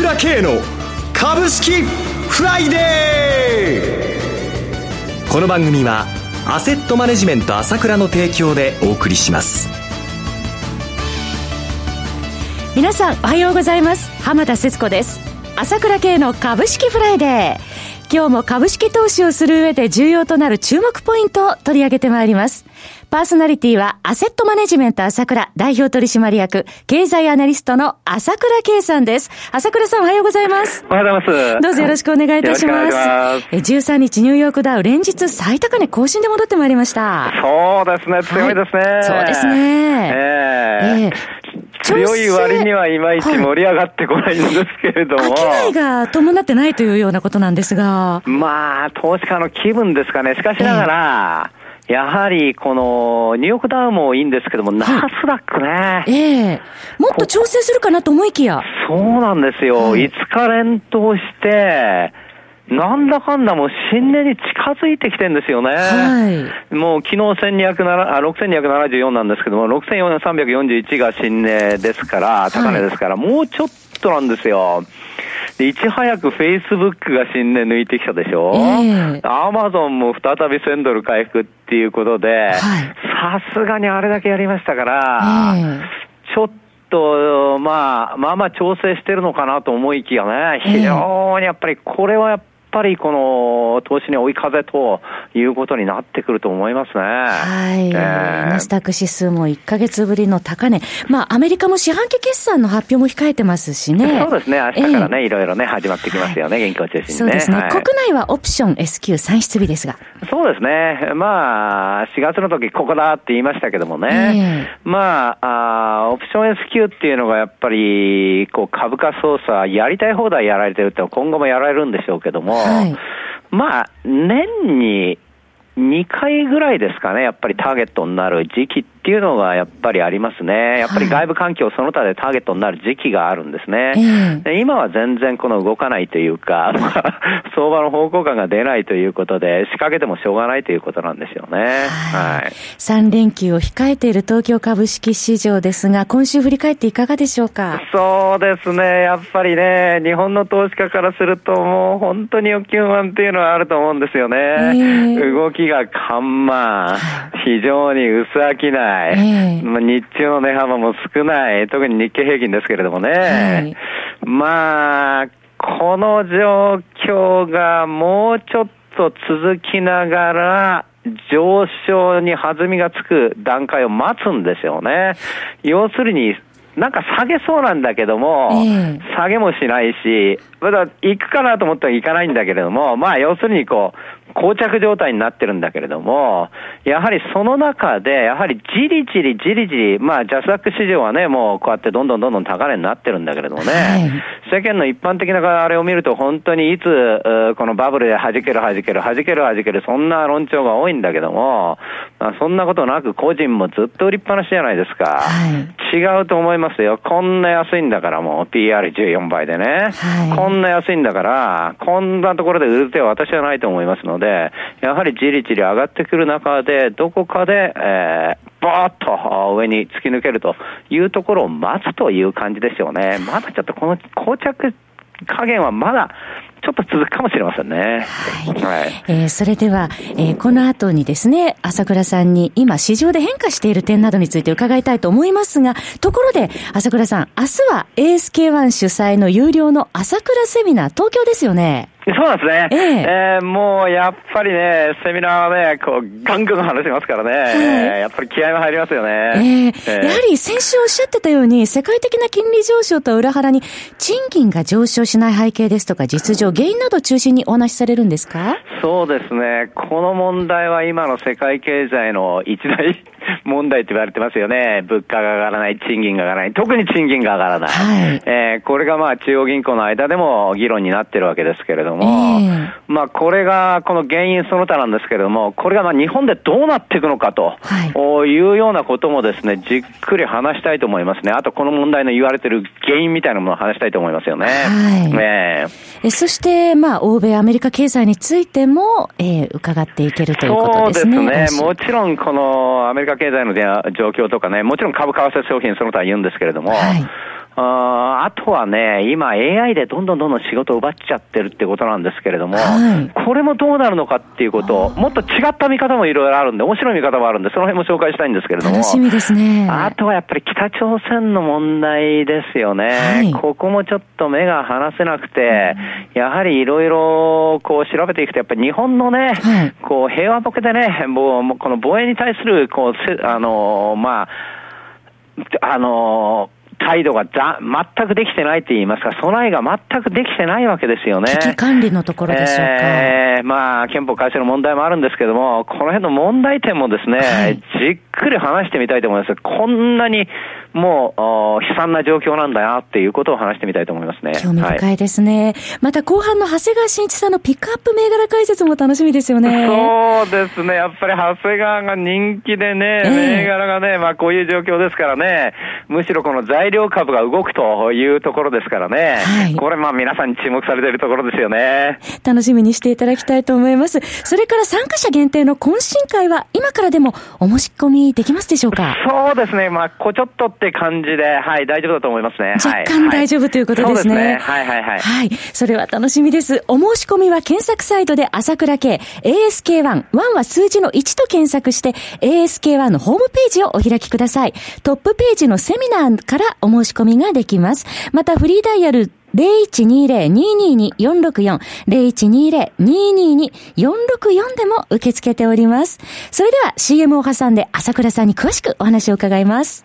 倉慶の株式フライデーこの番組はアセットマネジメント朝倉の提供でお送りします。皆さんおはようございます。浜田節子です。朝倉慶の株式フライデー今日も株式投資をする上で重要となる注目ポイントを取り上げてまいります。パーソナリティは、アセットマネジメント朝倉代表取締役、経済アナリストの朝倉慶さんです。朝倉さんおはようございます。おはようございます。どうぞよろしくお願いいたします。ますえ13日ニューヨークダウ連日最高値更新で戻ってまいりました。そうですね、強いですね。はい、そうですね。えー、えー強い割にはいまいち盛り上がってこないんですけれども。はい、が伴ってないというようなことなんですが。まあ、投資家の気分ですかね。しかしながら、えー、やはり、この、ニューヨークダウもいいんですけども、ナスダックね。ええー、もっと調整するかなと思いきや。そうなんですよ。はい、5日連投して、なんだかんだもう新年に近づいてきてるんですよね。はい、もう昨日6274なんですけども、6341が新値ですから、高値ですから、はい、もうちょっとなんですよ。でいち早くフェイスブックが新年抜いてきたでしょ、アマゾンも再び1000ドル回復っていうことで、さすがにあれだけやりましたから、えー、ちょっと、まあ、まあまあ調整してるのかなと思いきやね、非常にやっぱりこれはやっぱりこの投資に追い風ということになってくると思いますね。はい。えー、ナスダック指数も1か月ぶりの高値。まあ、アメリカも四半期決算の発表も控えてますしね。そうですね。明日からね、えー、いろいろね、始まってきますよね、現況中心に、ね、そうですね、はい。国内はオプション S q 算出日ですが。そうですね。まあ、4月の時ここだって言いましたけどもね。えー、まああ、オプション S q っていうのがやっぱり、こう、株価操作やりたい放題やられてるって今後もやられるんでしょうけども、はい、まあ、年に2回ぐらいですかね、やっぱりターゲットになる時期っていうのがやっぱりありますね。やっぱり外部環境その他でターゲットになる時期があるんですね。で今は全然この動かないというか、相場の方向感が出ないということで、仕掛けてもしょうがないということなんですよね。はい。はい、3連休を控えている東京株式市場ですが、今週振り返っていかがでしょうか？そうですね。やっぱりね、日本の投資家からするともう本当に欲求満っていうのはあると思うんですよね。動きが緩慢、非常に薄飽きない。まあ、日中の値幅も少ない。特に日経平均ですけれどもね。はい、まあ、この状況がもうちょっと続きながら、上昇に弾みがつく段階を待つんですよね。要するに、なんか下げそうなんだけども、えー、下げもしないし、まだ行くかなと思ったら行かないんだけれども、まあ要するにこう、膠着状態になってるんだけれども、やはりその中で、やはりじりじりじりじり、まあ、ジャスダック市場はね、もうこうやってどんどんどんどん高値になってるんだけれどもね、はい、世間の一般的なあれを見ると、本当にいつ、このバブルで弾ける弾ける、弾ける弾ける、そんな論調が多いんだけども、まあ、そんなことなく、個人もずっと売りっぱなしじゃないですか。はい、違うと思いますよ。こんな安いんだからもう、PR14 倍でね、はい、こんな安いんだから、こんなところで売る手は私はないと思いますので、やはりじりじり上がってくる中で、どこかで、えー、バーッと上に突き抜けるというところを待つという感じですよね。まだちょっとこの膠着加減はまだちょっと続くかもしれませんね。はい。はい、えー、それでは、えー、この後にですね、朝倉さんに今市場で変化している点などについて伺いたいと思いますが、ところで、朝倉さん、明日は ASK1 主催の有料の朝倉セミナー、東京ですよね。そうなんですね。えええー、もうやっぱりね、セミナーはね、こう、ガンガン話しますからね、はい、やっぱり気合が入りますよね。えー、えー、やはり先週おっしゃってたように、世界的な金利上昇と裏腹に、賃金が上昇しない背景ですとか、実情、原因など中心にお話しされるんですか？そうですね。この問題は今の世界経済の一大問題と言われてますよね。物価が上がらない、賃金が上がらない、特に賃金が上がらない。はい、えー、これがまあ中央銀行の間でも議論になってるわけですけれども、えー、まあこれがこの原因その他なんですけれども、これがまあ日本でどうなっていくのかと、はい、いうようなこともですね、じっくり話したいと思いますね。あとこの問題の言われてる原因みたいなものを話したいと思いますよね。はい、えー、そして、まあ欧米、アメリカ経済についても、えー、伺っていけるということですね。そうですね。もちろんこのアメリカ経済の状況とかね、もちろん株、為替商品その他言うんですけれども、はい。ああとはね、今 AI でどんどんどんどん仕事を奪っちゃってるってことなんですけれども、はい、これもどうなるのかっていうこと、もっと違った見方もいろいろあるんで、面白い見方もあるんで、その辺も紹介したいんですけれども。楽しみですね。あとはやっぱり北朝鮮の問題ですよね。はい、ここもちょっと目が離せなくて、やはりいろいろこう調べていくと、やっぱり日本のね、はい、こう平和ボケでね、もうこの防衛に対する、こう、あの、まあ、あの、態度がだ全くできてないと言いますか、備えが全くできてないわけですよね。危機管理のところでしょうか。えー、まあ、憲法改正の問題もあるんですけども、この辺の問題点もですね、はい、じっくり話してみたいと思います。こんなにもう悲惨な状況なんだなっていうことを話してみたいと思いますね。興味深いですね。はい、また後半の長谷川慎一さんのピックアップ銘柄解説も楽しみですよね。そうですね。やっぱり長谷川が人気でね、えー、銘柄がね、まあこういう状況ですからね、むしろこの材料株が動くというところですからね。はい、これまあ皆さんに注目されているところですよね。楽しみにしていただきたいと思います。それから参加者限定の懇親会は今からでもお申し込みできますでしょうか？そうですね。まあこちょっとって感じで、はい、大丈夫だと思いますね。若干大丈夫ということですね。ねはいはいはい。はい。それは楽しみです。お申し込みは検索サイトで朝倉系 ASK1、1は数字の1と検索して ASK1 のホームページをお開きください。トップページのセミナーからお申し込みができます。またフリーダイヤル0120-222-464、0120-222-464でも受け付けております。それでは CM を挟んで朝倉さんに詳しくお話を伺います。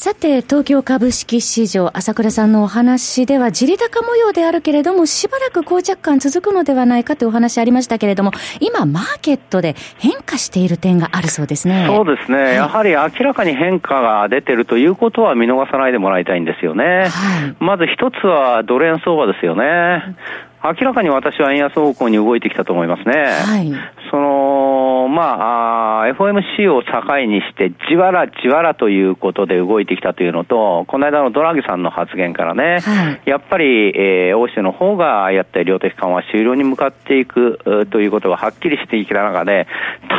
さて、東京株式市場、朝倉さんのお話では、地利高模様であるけれども、しばらく膠着感続くのではないかというお話ありましたけれども、今、マーケットで変化している点があるそうですね。そうですね。はい、やはり明らかに変化が出てるということは見逃さないでもらいたいんですよね。はい、まず一つはドル円相場ですよね。明らかに私は円安方向に動いてきたと思いますね。はい、その、まあ、FOMC を境にして、じわらじわらということで動いてきたというのと、この間のドラギさんの発言からね、はい、やっぱり、えー、欧州の方がやった量的緩和終了に向かっていくということがはっきりしてきた中で、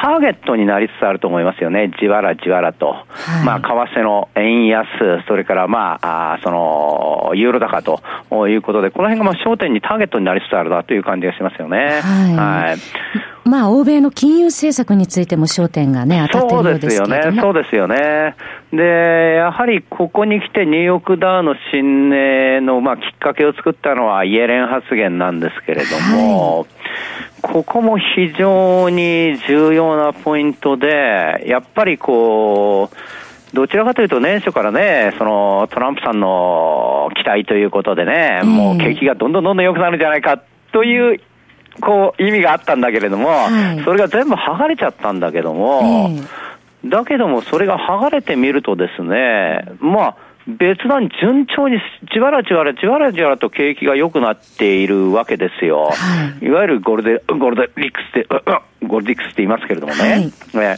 ターゲットになりつつあると思いますよね、じわらじわらと。はい、まあ、為替の円安、それからまあ、あその、ユーロ高ということで、この辺がまあ焦点にターゲットになりつつあるなという感じがしますよね。はい。はいまあ、欧米の金融政策についても焦点がね、当たってるようですけどそうですよね。そうですよね。で、やはりここに来てニューヨークダウの新値の、まあ、きっかけを作ったのはイエレン発言なんですけれども、はい、ここも非常に重要なポイントで、やっぱりこう、どちらかというと年初からね、そのトランプさんの期待ということでね、もう景気がどんどんどんどん良くなるんじゃないかというこう意味があったんだけれども、はい、それが全部剥がれちゃったんだけども、だけどもそれが剥がれてみるとですね、まあ、別段順調にじわらじわらじわらじわらと景気が良くなっているわけですよ。はい、いわゆるゴールデン、ゴールデンリックスって、ゴールディックスって言いますけれどもね。はい、ね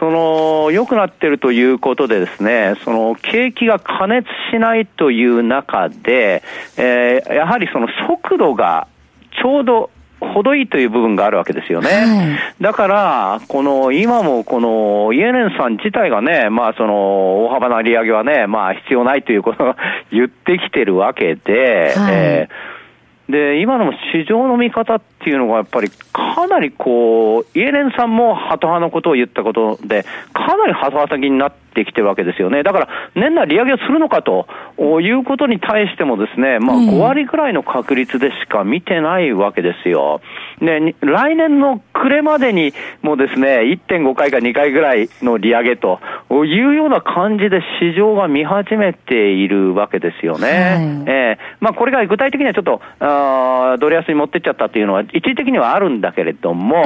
その、良くなっているということでですね、その、景気が加熱しないという中で、えー、やはりその速度がちょうど程いいという部分があるわけですよね。はい、だから、この、今もこの、イエレンさん自体がね、まあその、大幅な利上げはね、まあ必要ないということを 言ってきてるわけで、はい、えーで、今の市場の見方っていうのがやっぱりかなりこう、イエレンさんもハト派のことを言ったことで、かなりハト派的になってきてるわけですよね。だから、年内利上げをするのかということに対してもですね、まあ5割ぐらいの確率でしか見てないわけですよ。で、来年の暮れまでにもですね、1.5回か2回ぐらいの利上げというような感じで市場が見始めているわけですよね。はい、えー、まあこれが具体的にはちょっと、あドル安に持ってっちゃったっていうのは一時的にはあるんだけれども、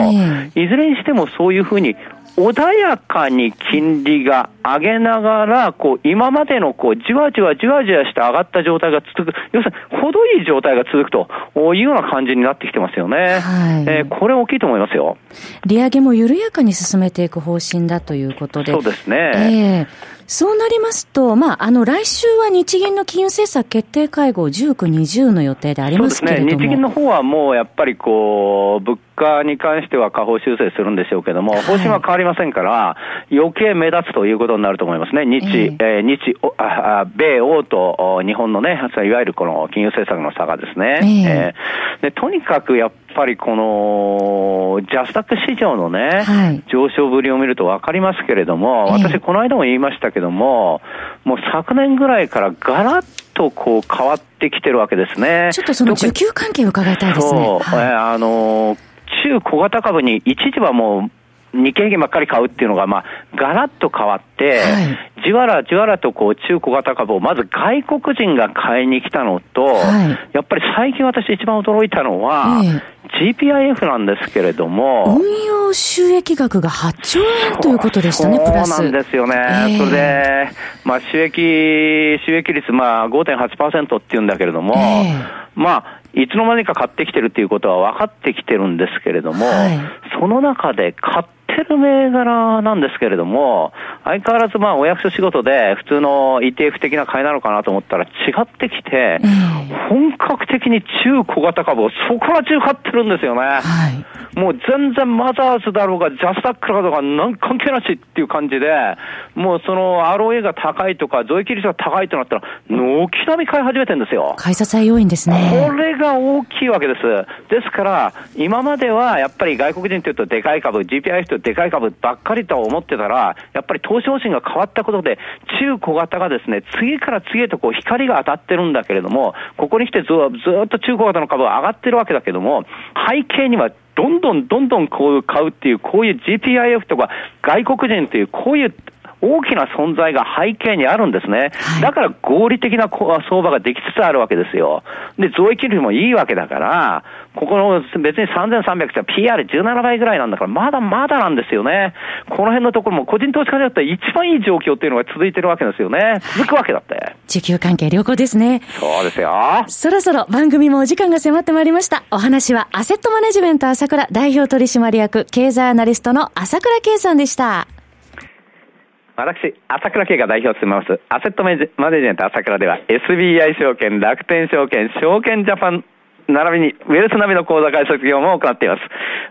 いずれにしてもそういうふうに穏やかに金利が上げながら、こう、今までのこう、じわじわじわじわして上がった状態が続く、要するに、程いい状態が続くというような感じになってきてますよね。はい、えー、これ大きいと思いますよ。利上げも緩やかに進めていく方針だということで。そうですね。えーそうなりますと、まあ、あの、来週は日銀の金融政策決定会合19、20の予定でありますけれども。そうですね。日銀の方はもうやっぱりこう、物価に関しては下方修正するんでしょうけども、方針は変わりませんから、余計目立つということになると思いますね。日、えー、えー、日、あ米欧と日本のね、いわゆるこの金融政策の差がですね。えー、えー、でとにかくやっぱりこの、ジャスタック市場のね、はい、上昇ぶりを見ると分かりますけれども、私この間も言いましたけども、もう昨年ぐらいからガラッとこう変わってきてるわけですね。ちょっとその需給関係を伺いたいですね。あの、中小型株に一時はもう日経平均ばっかり買うっていうのが、まあ、ガラッと変わって、はい、じわらじわらとこう中小型株をまず外国人が買いに来たのと、はい、やっぱり最近私一番驚いたのは、GPIF なんですけれども。運用収益額が8兆円ということでしたね、プラス。そうなんですよね。えー、それで、まあ収益、収益率、まあ5.8%っていうんだけれども、えー、まあ、いつの間にか買ってきてるっていうことは分かってきてるんですけれども、はい、その中で買ってる銘柄なんですけれども、相変わらずまあお役所仕事で普通の ETF 的な買いなのかなと思ったら違ってきて、本格的に中小型株をそこら中買ってるんですよね。はいもう全然マザーズだろうが、ジャスタックだとか、なん関係なしっていう感じで、もうその ROA が高いとか、増益率が高いとなったら、軒並み買い始めてるんですよ。買い支え要因ですね。これが大きいわけです。ですから、今まではやっぱり外国人というとでかい株、GPI とでかい株ばっかりと思ってたら、やっぱり投資方針が変わったことで、中小型がですね、次から次へとこう光が当たってるんだけれども、ここに来てずずっと中小型の株は上がってるわけだけども、背景にはどんどんどんどんこう買うっていう、こういう GPIF とか外国人という、こういう大きな存在が背景にあるんですね。はい、だから合理的な相場ができつつあるわけですよ。で、増益率もいいわけだから、ここの別に3300って PR17 倍ぐらいなんだから、まだまだなんですよね。この辺のところも個人投資家だったら一番いい状況っていうのが続いてるわけですよね。続くわけだって。需給関係良好ですね。そうですよ。そろそろ番組もお時間が迫ってまいりました。お話はアセットマネジメント朝倉代表取締役経済アナリストの朝倉圭さんでした。私、朝倉慶が代表を務めます、アセットマネジメント朝倉では、SBI 証券、楽天証券、証券ジャパン、並びに、ウェルス並みの口座開設業務を行っています。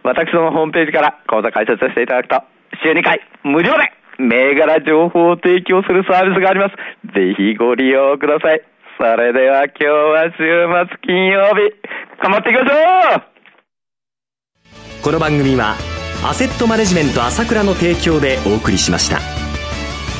私どもホームページから口座開設していただくと、週2回、無料で、銘柄情報を提供するサービスがあります。ぜひご利用ください。それでは今日は週末金曜日、頑張っていきましょうこの番組は、アセットマネジメント朝倉の提供でお送りしました。